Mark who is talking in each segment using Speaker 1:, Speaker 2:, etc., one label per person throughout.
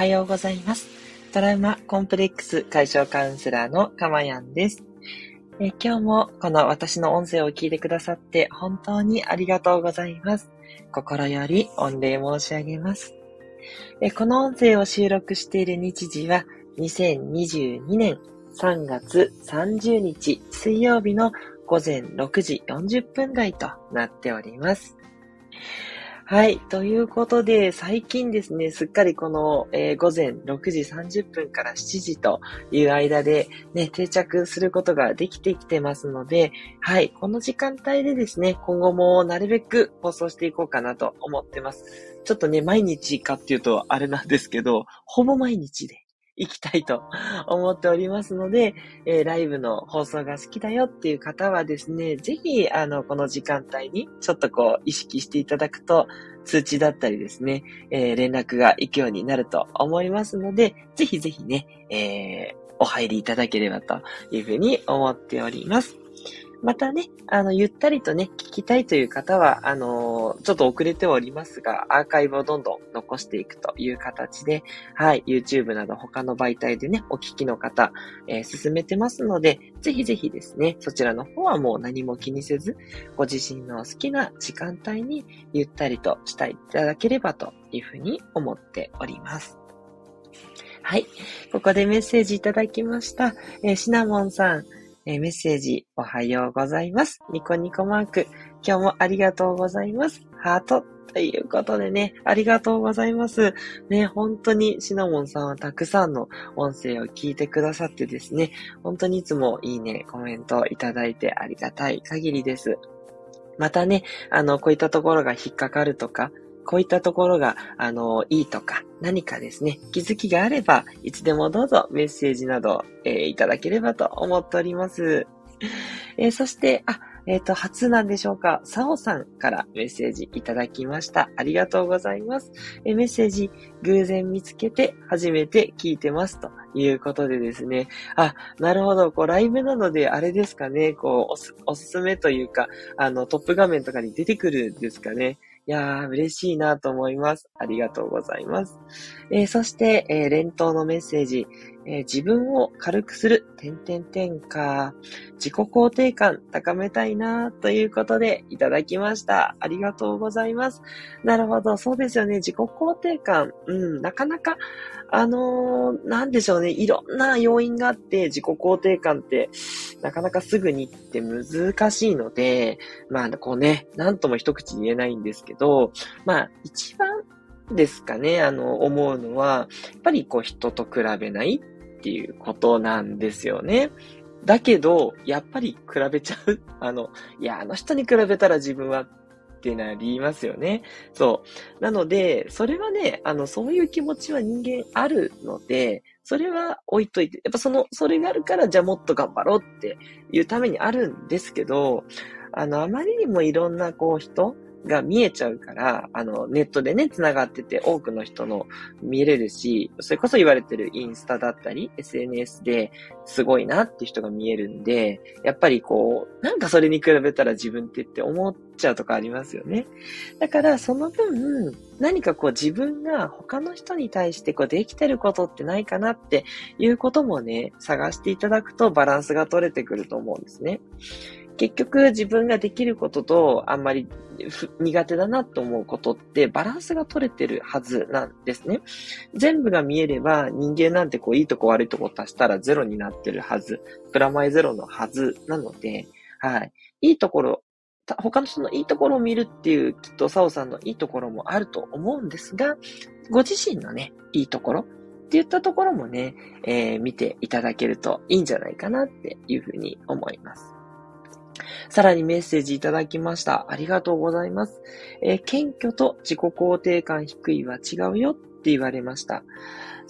Speaker 1: はようございます。トラウマコンプレックス解消カウンセラーのかまやんです。え今日もこの私の音声を聞いてくださって本当にありがとうございます。心より御礼申し上げます。えこの音声を収録している日時は2022年3月30日水曜日の午前6時40分台となっております。はい。ということで、最近ですね、すっかりこの、えー、午前6時30分から7時という間で、ね、定着することができてきてますので、はい。この時間帯でですね、今後もなるべく放送していこうかなと思ってます。ちょっとね、毎日かっていうとあれなんですけど、ほぼ毎日でいきたいと 思っておりますので、えー、ライブの放送が好きだよっていう方はですね、ぜひ、あの、この時間帯にちょっとこう意識していただくと、通知だったりですね、えー、連絡が行くようになると思いますので、ぜひぜひね、えー、お入りいただければというふうに思っております。またね、あの、ゆったりとね、聞きたいという方は、あのー、ちょっと遅れておりますが、アーカイブをどんどん残していくという形で、はい、YouTube など他の媒体でね、お聞きの方、えー、進めてますので、ぜひぜひですね、そちらの方はもう何も気にせず、ご自身の好きな時間帯にゆったりとしていただければというふうに思っております。はい。ここでメッセージいただきました。えー、シナモンさん、えー、メッセージ、おはようございます。ニコニコマーク、今日もありがとうございます。ハート。ということでね、ありがとうございます。ね、本当にシナモンさんはたくさんの音声を聞いてくださってですね、本当にいつもいいね、コメントいただいてありがたい限りです。またね、あの、こういったところが引っかかるとか、こういったところが、あの、いいとか、何かですね、気づきがあれば、いつでもどうぞメッセージなど、えー、いただければと思っております。えー、そして、あ、えっ、ー、と、初なんでしょうか。さおさんからメッセージいただきました。ありがとうございます。え、メッセージ、偶然見つけて初めて聞いてますということでですね。あ、なるほど。こう、ライブなので、あれですかね。こう、おす、おすすめというか、あの、トップ画面とかに出てくるんですかね。いやー、嬉しいなと思います。ありがとうございます。えー、そして、えー、連投のメッセージ、えー、自分を軽くする、点々点か、自己肯定感高めたいなということでいただきました。ありがとうございます。なるほど、そうですよね。自己肯定感、うん、なかなか、あのー、なんでしょうね。いろんな要因があって、自己肯定感って、なかなかすぐにって難しいので、まあ、こうね、なんとも一口言えないんですけど、まあ、一番ですかね、あの、思うのは、やっぱりこう、人と比べないっていうことなんですよね。だけど、やっぱり比べちゃう。あの、いや、あの人に比べたら自分はってなりますよね。そう。なので、それはね、あの、そういう気持ちは人間あるので、それは置いといて、やっぱその、それがあるから、じゃあもっと頑張ろうっていうためにあるんですけど、あの、あまりにもいろんなこう人、が見えちゃうから、あの、ネットでね、繋がってて多くの人の見れるし、それこそ言われてるインスタだったり、SNS ですごいなって人が見えるんで、やっぱりこう、なんかそれに比べたら自分ってって思っちゃうとかありますよね。だからその分、何かこう自分が他の人に対してこうできてることってないかなっていうこともね、探していただくとバランスが取れてくると思うんですね。結局自分ができることとあんまり苦手だなと思うことってバランスが取れてるはずなんですね。全部が見えれば人間なんてこういいとこ悪いとこ足したらゼロになってるはず。プラマイゼロのはずなので、はい。いいところ、他の人のいいところを見るっていうきっとサオさんのいいところもあると思うんですが、ご自身のね、いいところっていったところもね、えー、見ていただけるといいんじゃないかなっていうふうに思います。さらにメッセージいただきました。ありがとうございます。えー、謙虚と自己肯定感低いは違うよって言われました。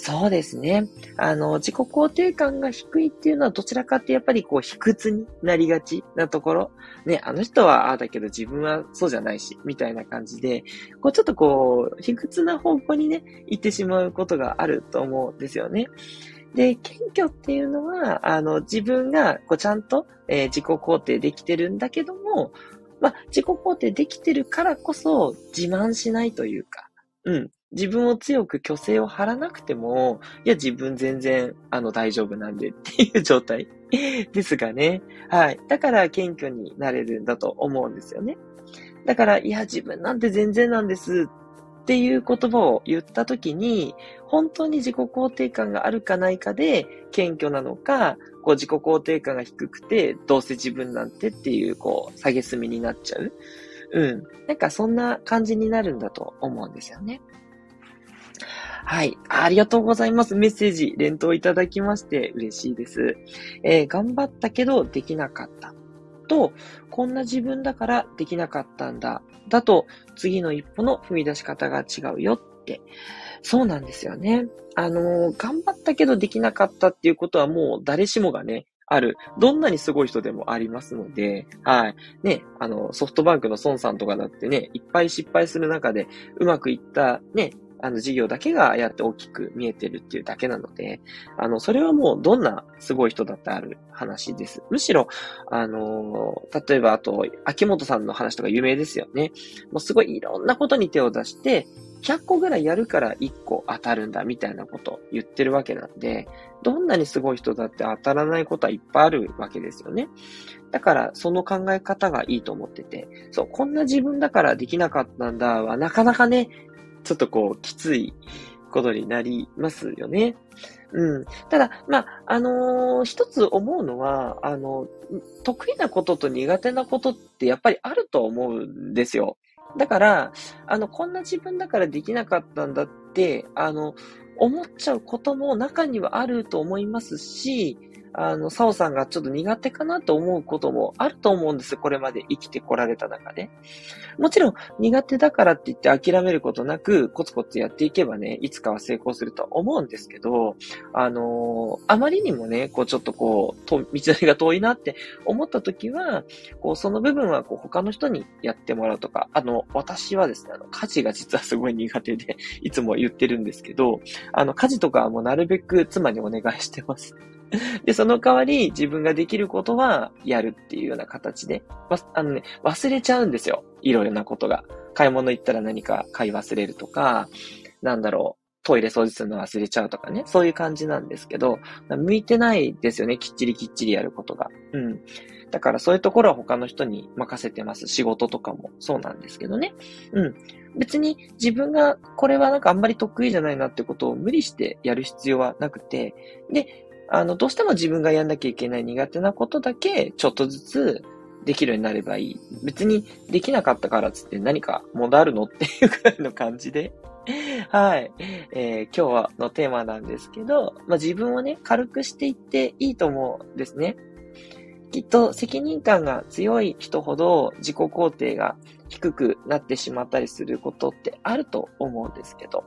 Speaker 1: そうですね。あの、自己肯定感が低いっていうのはどちらかってやっぱりこう、卑屈になりがちなところ。ね、あの人はああだけど自分はそうじゃないし、みたいな感じで、こう、ちょっとこう、卑屈な方向にね、行ってしまうことがあると思うんですよね。で、謙虚っていうのは、あの、自分が、こう、ちゃんと、えー、自己肯定できてるんだけども、まあ、自己肯定できてるからこそ、自慢しないというか、うん。自分を強く虚勢を張らなくても、いや、自分全然、あの、大丈夫なんでっていう状態 ですがね。はい。だから謙虚になれるんだと思うんですよね。だから、いや、自分なんて全然なんですっていう言葉を言ったときに、本当に自己肯定感があるかないかで謙虚なのか、こう自己肯定感が低くて、どうせ自分なんてっていう、こう、下げすみになっちゃう。うん。なんかそんな感じになるんだと思うんですよね。はい。ありがとうございます。メッセージ、連投いただきまして嬉しいです。えー、頑張ったけどできなかった。と、こんな自分だからできなかったんだ。だと、次の一歩の踏み出し方が違うよって。そうなんですよね。あの、頑張ったけどできなかったっていうことはもう誰しもがね、ある。どんなにすごい人でもありますので、はい。ね、あの、ソフトバンクの孫さんとかだってね、いっぱい失敗する中で、うまくいったね、あの事業だけがやって大きく見えてるっていうだけなので、あの、それはもうどんなすごい人だってある話です。むしろ、あの、例えばあと、秋元さんの話とか有名ですよね。もうすごいいろんなことに手を出して、100個ぐらいやるから1個当たるんだみたいなこと言ってるわけなんで、どんなにすごい人だって当たらないことはいっぱいあるわけですよね。だから、その考え方がいいと思ってて、そう、こんな自分だからできなかったんだは、なかなかね、ちょっとこう、きついことになりますよね。うん。ただ、まあ、あのー、一つ思うのは、あの、得意なことと苦手なことってやっぱりあると思うんですよ。だから、あの、こんな自分だからできなかったんだって、あの、思っちゃうことも中にはあると思いますし、あの、サオさんがちょっと苦手かなと思うこともあると思うんです。これまで生きてこられた中で。もちろん、苦手だからって言って諦めることなく、コツコツやっていけばね、いつかは成功するとは思うんですけど、あのー、あまりにもね、こう、ちょっとこう、と道のりが遠いなって思った時は、こう、その部分は、こう、他の人にやってもらうとか、あの、私はですね、あの、家事が実はすごい苦手で、いつも言ってるんですけど、あの、家事とかはもうなるべく妻にお願いしてます。で、その代わり自分ができることはやるっていうような形で、あのね、忘れちゃうんですよ。いろいろなことが。買い物行ったら何か買い忘れるとか、なんだろう。トイレ掃除するの忘れちゃうとかね。そういう感じなんですけど、向いてないですよね。きっちりきっちりやることが。うん。だからそういうところは他の人に任せてます。仕事とかもそうなんですけどね。うん。別に自分がこれはなんかあんまり得意じゃないなってことを無理してやる必要はなくて、で、あの、どうしても自分がやんなきゃいけない苦手なことだけ、ちょっとずつできるようになればいい。別にできなかったからつって何か問題あるのっていうくらいの感じで。はい。えー、今日はのテーマなんですけど、まあ、自分をね、軽くしていっていいと思うんですね。きっと責任感が強い人ほど自己肯定が低くなってしまったりすることってあると思うんですけど、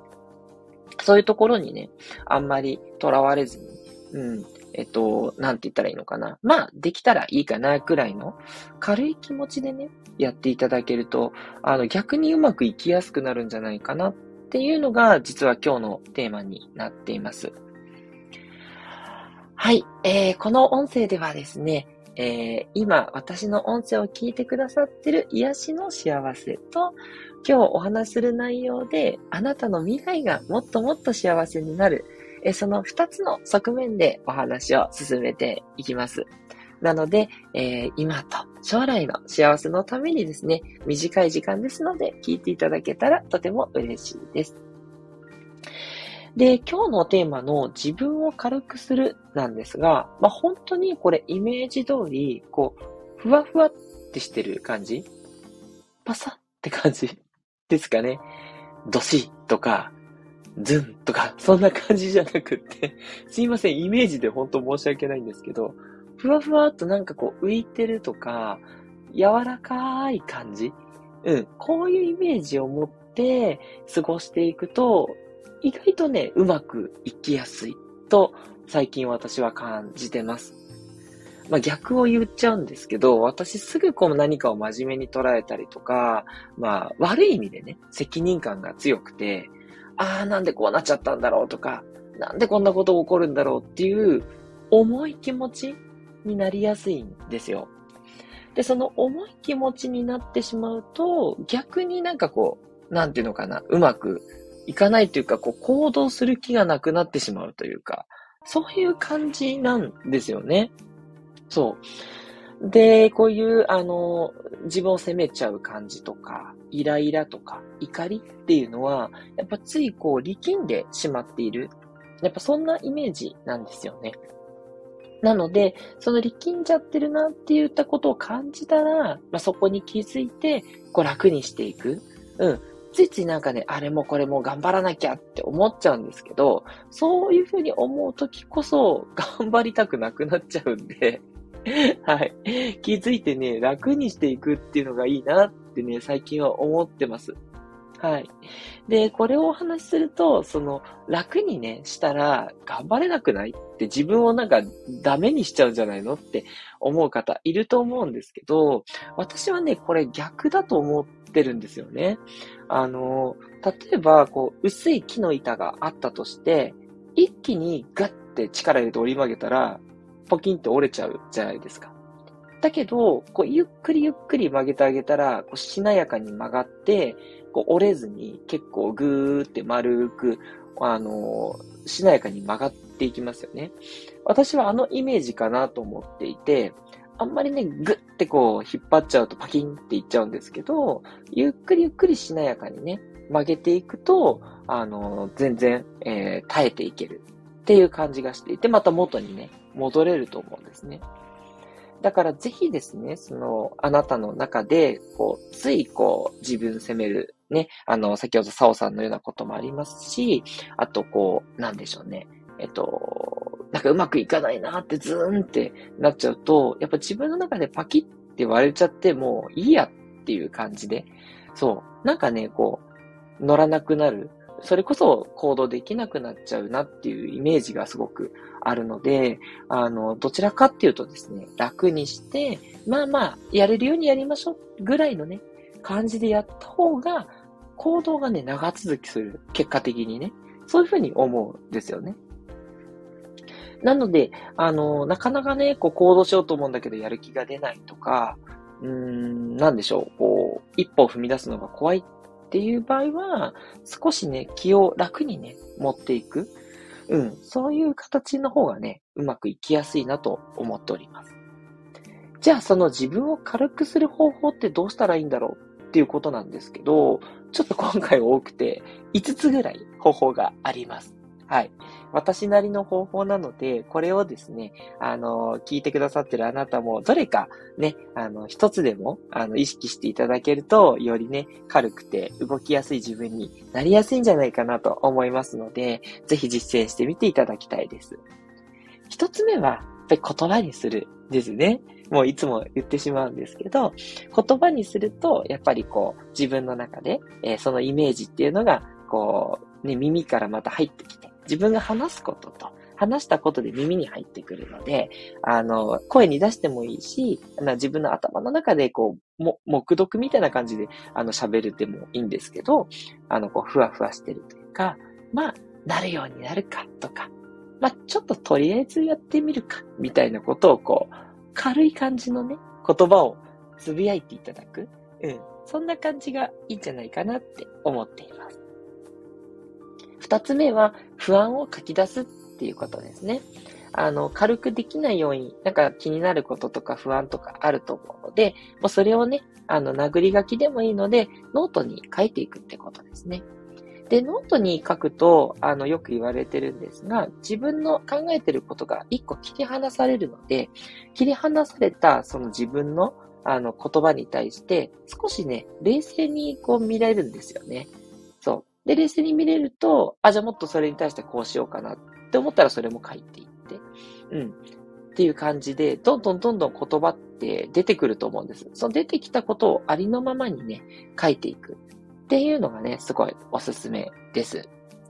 Speaker 1: そういうところにね、あんまり囚われずに、うん。えっと、なんて言ったらいいのかな。まあ、できたらいいかな、くらいの軽い気持ちでね、やっていただけると、あの、逆にうまくいきやすくなるんじゃないかなっていうのが、実は今日のテーマになっています。はい。えー、この音声ではですね、えー、今、私の音声を聞いてくださってる癒しの幸せと、今日お話しする内容で、あなたの未来がもっともっと幸せになる、えその2つの側面でお話を進めていきます。なので、えー、今と将来の幸せのためにですね、短い時間ですので聞いていただけたらとても嬉しいです。で、今日のテーマの自分を軽くするなんですが、まあ、本当にこれイメージ通り、こう、ふわふわってしてる感じ？パサって感じ？ですかね。ドシとか、ズンとか、そんな感じじゃなくって、すいません、イメージで本当申し訳ないんですけど、ふわふわっとなんかこう浮いてるとか、柔らかい感じ？うん、こういうイメージを持って過ごしていくと、意外とね、うまくいきやすいと、最近私は感じてます。まあ、逆を言っちゃうんですけど、私すぐこう何かを真面目に捉えたりとか、まあ、悪い意味でね、責任感が強くて、ああ、なんでこうなっちゃったんだろうとか、なんでこんなこと起こるんだろうっていう重い気持ちになりやすいんですよ。で、その重い気持ちになってしまうと、逆になんかこう、なんていうのかな、うまくいかないというか、こう、行動する気がなくなってしまうというか、そういう感じなんですよね。そう。で、こういう、あの、自分を責めちゃう感じとか、イライラとか、怒りっていうのは、やっぱついこう力んでしまっている。やっぱそんなイメージなんですよね。なので、その力んじゃってるなって言ったことを感じたら、まあ、そこに気づいて、こう楽にしていく。うん。ついついなんかね、あれもこれも頑張らなきゃって思っちゃうんですけど、そういうふうに思うときこそ頑張りたくなくなっちゃうんで はい。気づいてね、楽にしていくっていうのがいいなってね、最近は思ってます。はい。で、これをお話しすると、その、楽にね、したら、頑張れなくないって自分をなんかダメにしちゃうんじゃないのって思う方いると思うんですけど、私はね、これ逆だと思ってるんですよね。あの、例えば、こう、薄い木の板があったとして、一気にガッて力入れて折り曲げたら、ポキンと折れちゃうじゃないですか。だけど、こう、ゆっくりゆっくり曲げてあげたら、こうしなやかに曲がって、こう折れずに結構ぐーって丸く、あのー、しなやかに曲がっていきますよね。私はあのイメージかなと思っていて、あんまりね、ぐってこう引っ張っちゃうとパキンっていっちゃうんですけど、ゆっくりゆっくりしなやかにね、曲げていくと、あのー、全然、えー、耐えていけるっていう感じがしていて、また元にね、戻れると思うんですね。だからぜひですね、その、あなたの中で、こう、ついこう、自分責める、ね、あの、先ほどサオさんのようなこともありますし、あとこう、なんでしょうね、えっと、なんかうまくいかないなってズーンってなっちゃうと、やっぱ自分の中でパキって割れちゃってもういいやっていう感じで、そう、なんかね、こう、乗らなくなる。それこそ行動できなくなっちゃうなっていうイメージがすごくあるので、あの、どちらかっていうとですね、楽にして、まあまあ、やれるようにやりましょうぐらいのね、感じでやった方が、行動がね、長続きする。結果的にね。そういうふうに思うんですよね。なので、あの、なかなかね、こう行動しようと思うんだけどやる気が出ないとか、うーん、なんでしょう、こう、一歩踏み出すのが怖いっていう場合は、少しね、気を楽にね、持っていく。うん、そういう形の方がね、うまくいきやすいなと思っております。じゃあ、その自分を軽くする方法ってどうしたらいいんだろうっていうことなんですけど、ちょっと今回多くて、5つぐらい方法があります。はい。私なりの方法なので、これをですね、あの、聞いてくださってるあなたも、どれかね、あの、一つでも、あの、意識していただけると、よりね、軽くて動きやすい自分になりやすいんじゃないかなと思いますので、ぜひ実践してみていただきたいです。一つ目は、やっぱり言葉にするですね。もういつも言ってしまうんですけど、言葉にすると、やっぱりこう、自分の中で、えー、そのイメージっていうのが、こう、ね、耳からまた入ってきて、自分が話すことと、話したことで耳に入ってくるので、あの、声に出してもいいし、自分の頭の中でこう、も、目読みたいな感じで、あの、喋るでもいいんですけど、あの、こう、ふわふわしてるというか、まあ、なるようになるかとか、まあ、ちょっととりあえずやってみるか、みたいなことをこう、軽い感じのね、言葉をつぶやいていただく。うん。そんな感じがいいんじゃないかなって思っています。二つ目は、不安を書き出すっていうことですね。あの、軽くできないように、なんか気になることとか不安とかあると思うので、もうそれをね、あの、殴り書きでもいいので、ノートに書いていくってことですね。で、ノートに書くと、あの、よく言われてるんですが、自分の考えてることが一個切り離されるので、切り離されたその自分のあの言葉に対して、少しね、冷静にこう見られるんですよね。で、冷静に見れると、あ、じゃあもっとそれに対してこうしようかなって思ったらそれも書いていって、うん。っていう感じで、どんどんどんどん言葉って出てくると思うんです。その出てきたことをありのままにね、書いていくっていうのがね、すごいおすすめです。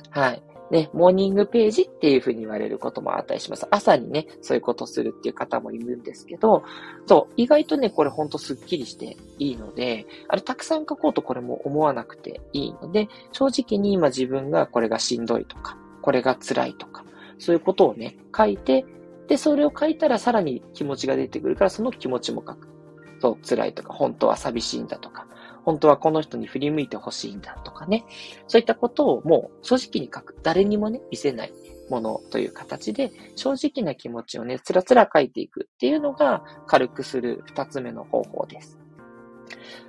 Speaker 1: はい。ね、モーニングページっていうふうに言われることもあったりします。朝にね、そういうことするっていう方もいるんですけど、そう、意外とね、これほんとスッキリしていいので、あれたくさん書こうとこれも思わなくていいので、正直に今自分がこれがしんどいとか、これが辛いとか、そういうことをね、書いて、で、それを書いたらさらに気持ちが出てくるから、その気持ちも書く。そう、辛いとか、本当は寂しいんだとか、本当はこの人に振り向いてほしいんだとかね。そういったことをもう正直に書く。誰にもね、見せないものという形で、正直な気持ちをね、つらつら書いていくっていうのが軽くする二つ目の方法です。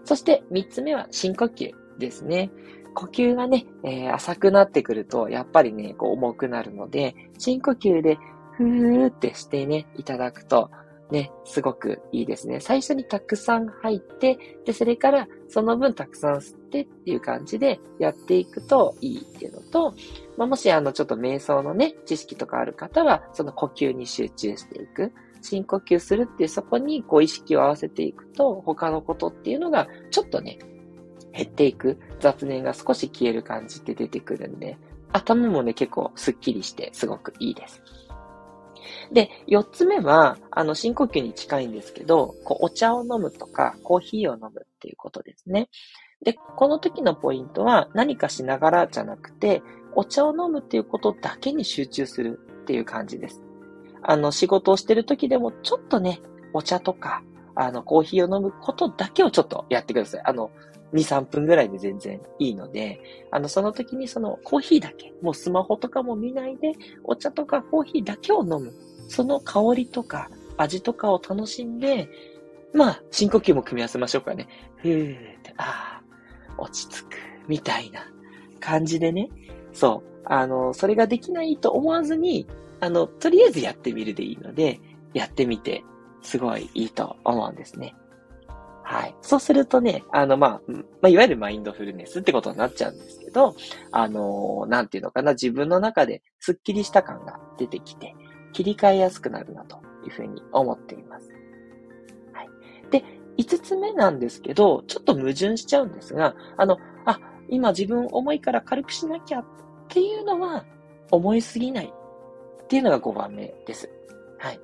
Speaker 1: そして三つ目は深呼吸ですね。呼吸がね、えー、浅くなってくると、やっぱりね、こう重くなるので、深呼吸でふーってしてね、いただくと、ね、すごくいいですね。最初にたくさん入って、で、それからその分たくさん吸ってっていう感じでやっていくといいっていうのと、まあ、もしあのちょっと瞑想のね、知識とかある方は、その呼吸に集中していく。深呼吸するっていうそこにこう意識を合わせていくと、他のことっていうのがちょっとね、減っていく。雑念が少し消える感じって出てくるんで、頭もね、結構スッキリしてすごくいいです。で、四つ目は、あの、深呼吸に近いんですけど、こうお茶を飲むとか、コーヒーを飲むっていうことですね。で、この時のポイントは何かしながらじゃなくて、お茶を飲むっていうことだけに集中するっていう感じです。あの、仕事をしてる時でもちょっとね、お茶とか、あの、コーヒーを飲むことだけをちょっとやってください。あの、2、3分ぐらいで全然いいので、あの、その時にそのコーヒーだけ、もうスマホとかも見ないで、お茶とかコーヒーだけを飲む。その香りとか味とかを楽しんで、まあ、深呼吸も組み合わせましょうかね。ふーって、ああ、落ち着く、みたいな感じでね。そう。あの、それができないと思わずに、あの、とりあえずやってみるでいいので、やってみて、すごいいいと思うんですね。はい。そうするとね、あの、まあ、まあ、いわゆるマインドフルネスってことになっちゃうんですけど、あの、なんていうのかな、自分の中でスッキリした感が出てきて、切り替えやすくなるなというふうに思っています。はい。で、五つ目なんですけど、ちょっと矛盾しちゃうんですが、あの、あ、今自分重いから軽くしなきゃっていうのは思いすぎないっていうのが5番目です。はい。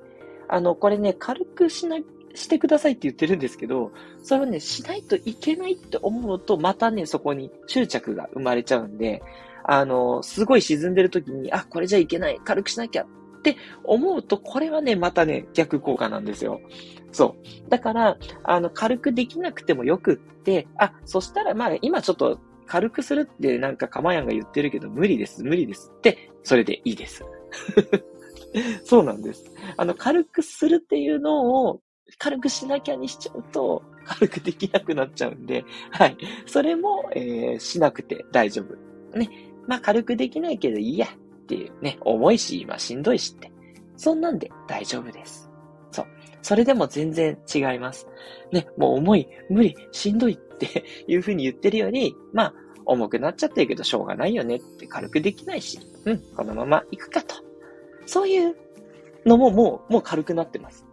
Speaker 1: あの、これね、軽くしなしてくださいって言ってるんですけど、それをね、しないといけないって思うと、またね、そこに執着が生まれちゃうんで、あの、すごい沈んでる時に、あ、これじゃいけない、軽くしなきゃって思うと、これはね、またね、逆効果なんですよ。そう。だから、あの、軽くできなくてもよくって、あ、そしたらまあ、今ちょっと軽くするってなんかかまやんが言ってるけど、無理です、無理ですって、それでいいです。そうなんです。あの、軽くするっていうのを軽くしなきゃにしちゃうと、軽くできなくなっちゃうんで、はい。それも、えー、しなくて大丈夫。ね。まあ、軽くできないけどいいやっていうね、重いし、今しんどいしって。そんなんで大丈夫です。そう。それでも全然違います。ね、もう重い、無理、しんどいって いうふうに言ってるより、まあ、重くなっちゃってるけどしょうがないよねって軽くできないし、うん、このまま行くかと。そういうのももう、もう軽くなってます。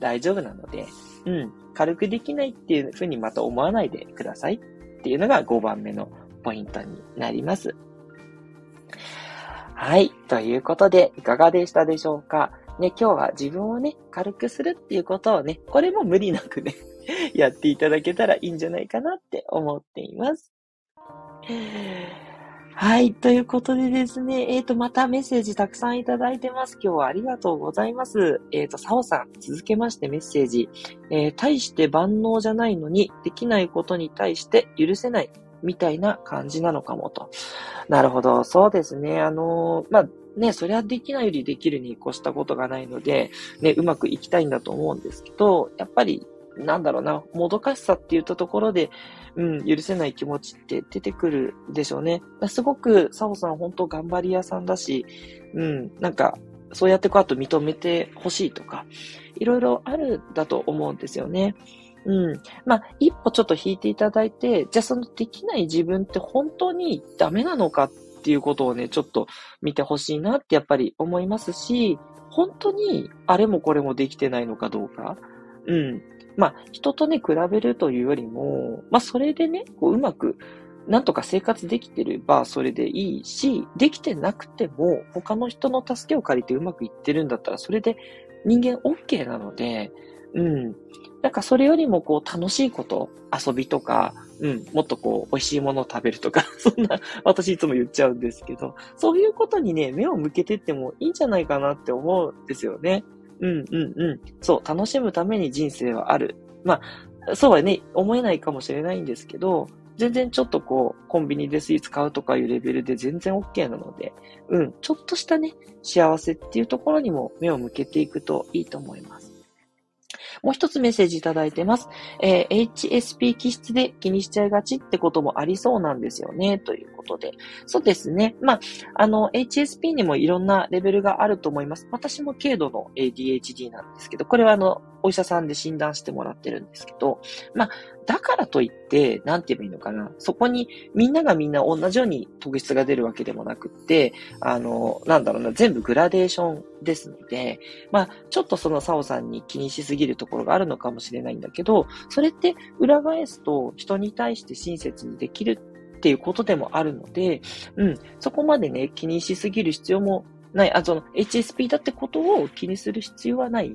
Speaker 1: はい。大丈夫なので、うん、軽くできないっていうふうにまた思わないでくださいっていうのが5番目のポイントになります。はい。ということで、いかがでしたでしょうか？ね、今日は自分をね、軽くするっていうことをね、これも無理なくね やっていただけたらいいんじゃないかなって思っています。はい。ということでですね、えっ、ー、と、またメッセージたくさんいただいてます。今日はありがとうございます。えっ、ー、と、サオさん、続けましてメッセージ。えー、対して万能じゃないのに、できないことに対して許せない、みたいな感じなのかもと。なるほど。そうですね。あのまあ、ね、それはできないよりできるに越したことがないので、ね、うまくいきたいんだと思うんですけど、やっぱり、なんだろうな、もどかしさって言ったところで、うん、許せない気持ちって出てくるでしょうね。すごく、サオさん本当頑張り屋さんだし、うん、なんか、そうやってこう、あと認めてほしいとか、いろいろあるだと思うんですよね。うん。まあ、一歩ちょっと引いていただいて、じゃあそのできない自分って本当にダメなのかっていうことをね、ちょっと見てほしいなってやっぱり思いますし、本当にあれもこれもできてないのかどうか。うん。まあ、人とね、比べるというよりも、まあ、それでね、こう、うまく、なんとか生活できてればそれでいいし、できてなくても、他の人の助けを借りてうまくいってるんだったら、それで人間 OK なので、うん。なんかそれよりもこう楽しいこと、遊びとか、うん、もっとこう美味しいものを食べるとか、そんな、私いつも言っちゃうんですけど、そういうことにね、目を向けてってもいいんじゃないかなって思うんですよね。うんうんうん。そう、楽しむために人生はある。まあそうはね、思えないかもしれないんですけど、全然ちょっとこう、コンビニでスイーツ買うとかいうレベルで全然 OK なので、うん、ちょっとしたね、幸せっていうところにも目を向けていくといいと思います。もう一つメッセージいただいてます。えー、HSP 気質で気にしちゃいがちってこともありそうなんですよね、ということで。そうですね。まあ、あの、HSP にもいろんなレベルがあると思います。私も軽度の ADHD なんですけど、これはあの、お医者さんで診断してもらってるんですけど、まあ、だからといって、なんて言えばいいのかな。そこにみんながみんな同じように特質が出るわけでもなくって、あの、なんだろうな、全部グラデーションですので、まあ、ちょっとそのサオさんに気にしすぎるところがあるのかもしれないんだけど、それって裏返すと人に対して親切にできるっていうことでもあるので、うん、そこまでね、気にしすぎる必要もない。あ、その HSP だってことを気にする必要はない。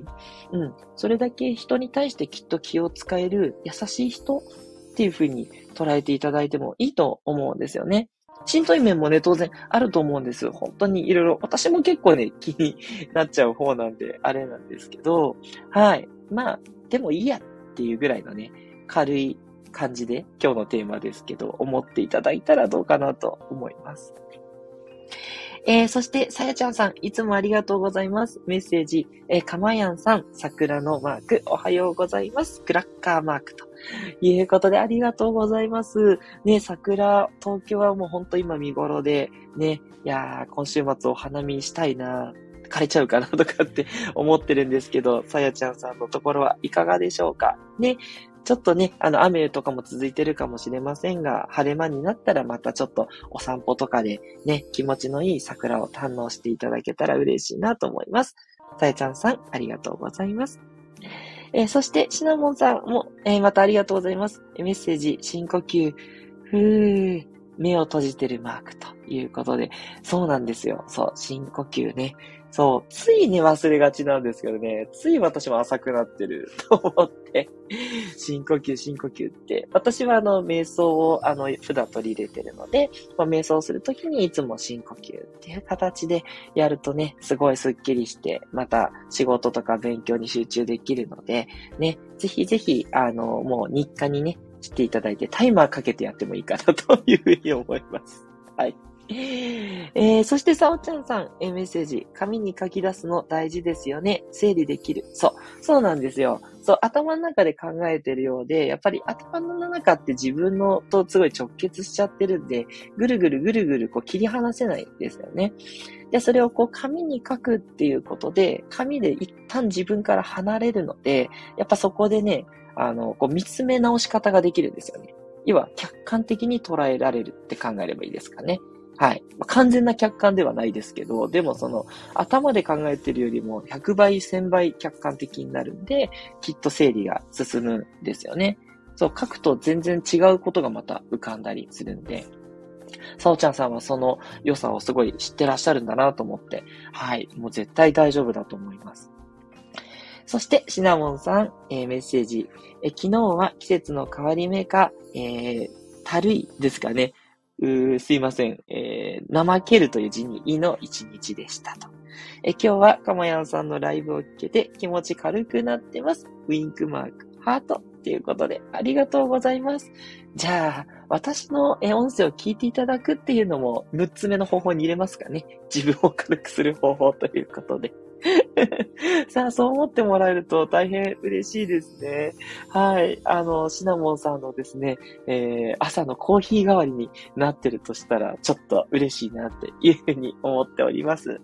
Speaker 1: うん。それだけ人に対してきっと気を使える優しい人っていうふうに捉えていただいてもいいと思うんですよね。しんどい面もね、当然あると思うんです。本当にいろいろ、私も結構ね、気になっちゃう方なんで、あれなんですけど、はい。まあ、でもいいやっていうぐらいのね、軽い感じで、今日のテーマですけど、思っていただいたらどうかなと思います。えー、そして、さやちゃんさん、いつもありがとうございます。メッセージ、えー、かまやんさん、桜のマーク、おはようございます。クラッカーマークと。いうことで、ありがとうございます。ね、桜、東京はもうほんと今見頃で、ね、いやー、今週末お花見したいな枯れちゃうかなとかって思ってるんですけど、さやちゃんさんのところはいかがでしょうかね、ちょっとね、あの、雨とかも続いてるかもしれませんが、晴れ間になったらまたちょっとお散歩とかでね、気持ちのいい桜を堪能していただけたら嬉しいなと思います。さえちゃんさん、ありがとうございます。えー、そして、シナモンさんも、えー、またありがとうございます。メッセージ、深呼吸、ふー、目を閉じてるマークということで、そうなんですよ。そう、深呼吸ね。そう、ついね、忘れがちなんですけどね、つい私も浅くなってる と思って、深呼吸、深呼吸って、私はあの、瞑想をあの、普段取り入れてるので、まあ、瞑想するときにいつも深呼吸っていう形でやるとね、すごいスッキリして、また仕事とか勉強に集中できるので、ね、ぜひぜひ、あの、もう日課にね、していただいて、タイマーかけてやってもいいかなというふうに思います。はい。えー、そして、さおちゃんさん、メッセージ。紙に書き出すの大事ですよね。整理できる。そう。そうなんですよ。そう、頭の中で考えてるようで、やっぱり頭の中って自分のとすごい直結しちゃってるんで、ぐるぐるぐるぐるこう切り離せないんですよね。で、それをこう紙に書くっていうことで、紙で一旦自分から離れるので、やっぱそこでね、あの、こう見つめ直し方ができるんですよね。要は客観的に捉えられるって考えればいいですかね。はい。完全な客観ではないですけど、でもその頭で考えてるよりも100倍、1000倍客観的になるんで、きっと整理が進むんですよね。そう、書くと全然違うことがまた浮かんだりするんで、さおちゃんさんはその良さをすごい知ってらっしゃるんだなと思って、はい、もう絶対大丈夫だと思います。そして、シナモンさん、えー、メッセージ、え昨日は季節の変わり目か、えー、たるいですかね。うすいません。えー、怠けるという字にいの一日でしたと。え今日はかまやんさんのライブを聞けて気持ち軽くなってます。ウィンクマーク、ハートということでありがとうございます。じゃあ、私の音声を聞いていただくっていうのも6つ目の方法に入れますかね。自分を軽くする方法ということで。さあ、そう思ってもらえると大変嬉しいですね。はい。あの、シナモンさんのですね、えー、朝のコーヒー代わりになってるとしたら、ちょっと嬉しいなっていうふうに思っております。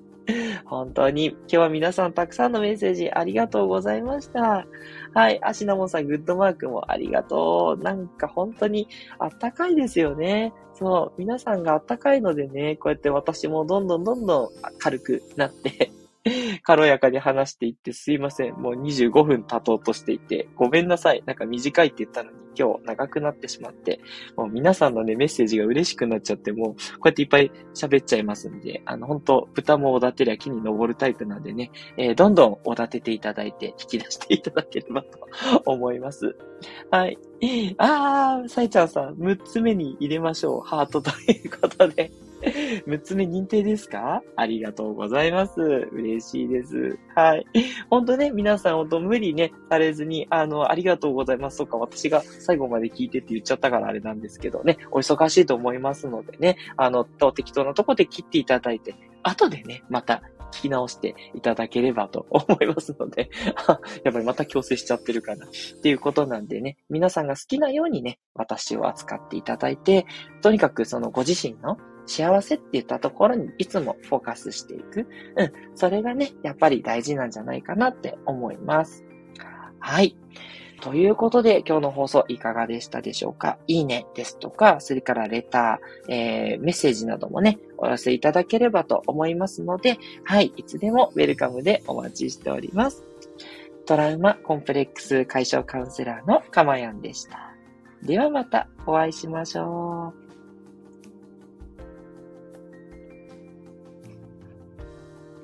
Speaker 1: 本当に、今日は皆さんたくさんのメッセージありがとうございました。はい。アシナモンさん、グッドマークもありがとう。なんか本当にあったかいですよね。そう。皆さんがあったかいのでね、こうやって私もどんどんどんどん軽くなって 軽やかに話していってすいません。もう25分経とうとしていて、ごめんなさい。なんか短いって言ったのに今日長くなってしまって、もう皆さんのね、メッセージが嬉しくなっちゃって、もうこうやっていっぱい喋っちゃいますんで、あの、本当豚もおだてりゃ木に登るタイプなんでね、えー、どんどんおだてていただいて引き出していただければと思います。はい。あー、さいちゃんさん、6つ目に入れましょう。ハートということで。6つ目認定ですか？ありがとうございます。嬉しいです。はい。ほんとね、皆さんほんと無理ね、されずに、あの、ありがとうございますとか、私が最後まで聞いてって言っちゃったからあれなんですけどね、お忙しいと思いますのでね、あの、適当なとこで切っていただいて、後でね、また聞き直していただければと 思いますので やっぱりまた強制しちゃってるかなっていうことなんでね、皆さんが好きなようにね、私を扱っていただいて、とにかくそのご自身の幸せって言ったところにいつもフォーカスしていく。うん。それがね、やっぱり大事なんじゃないかなって思います。はい。ということで、今日の放送いかがでしたでしょうか？いいねですとか、それからレター、えー、メッセージなどもね、お寄せいただければと思いますので、はい、いつでもウェルカムでお待ちしております。トラウマコンプレックス解消カウンセラーのかまやんでした。ではまたお会いしましょう。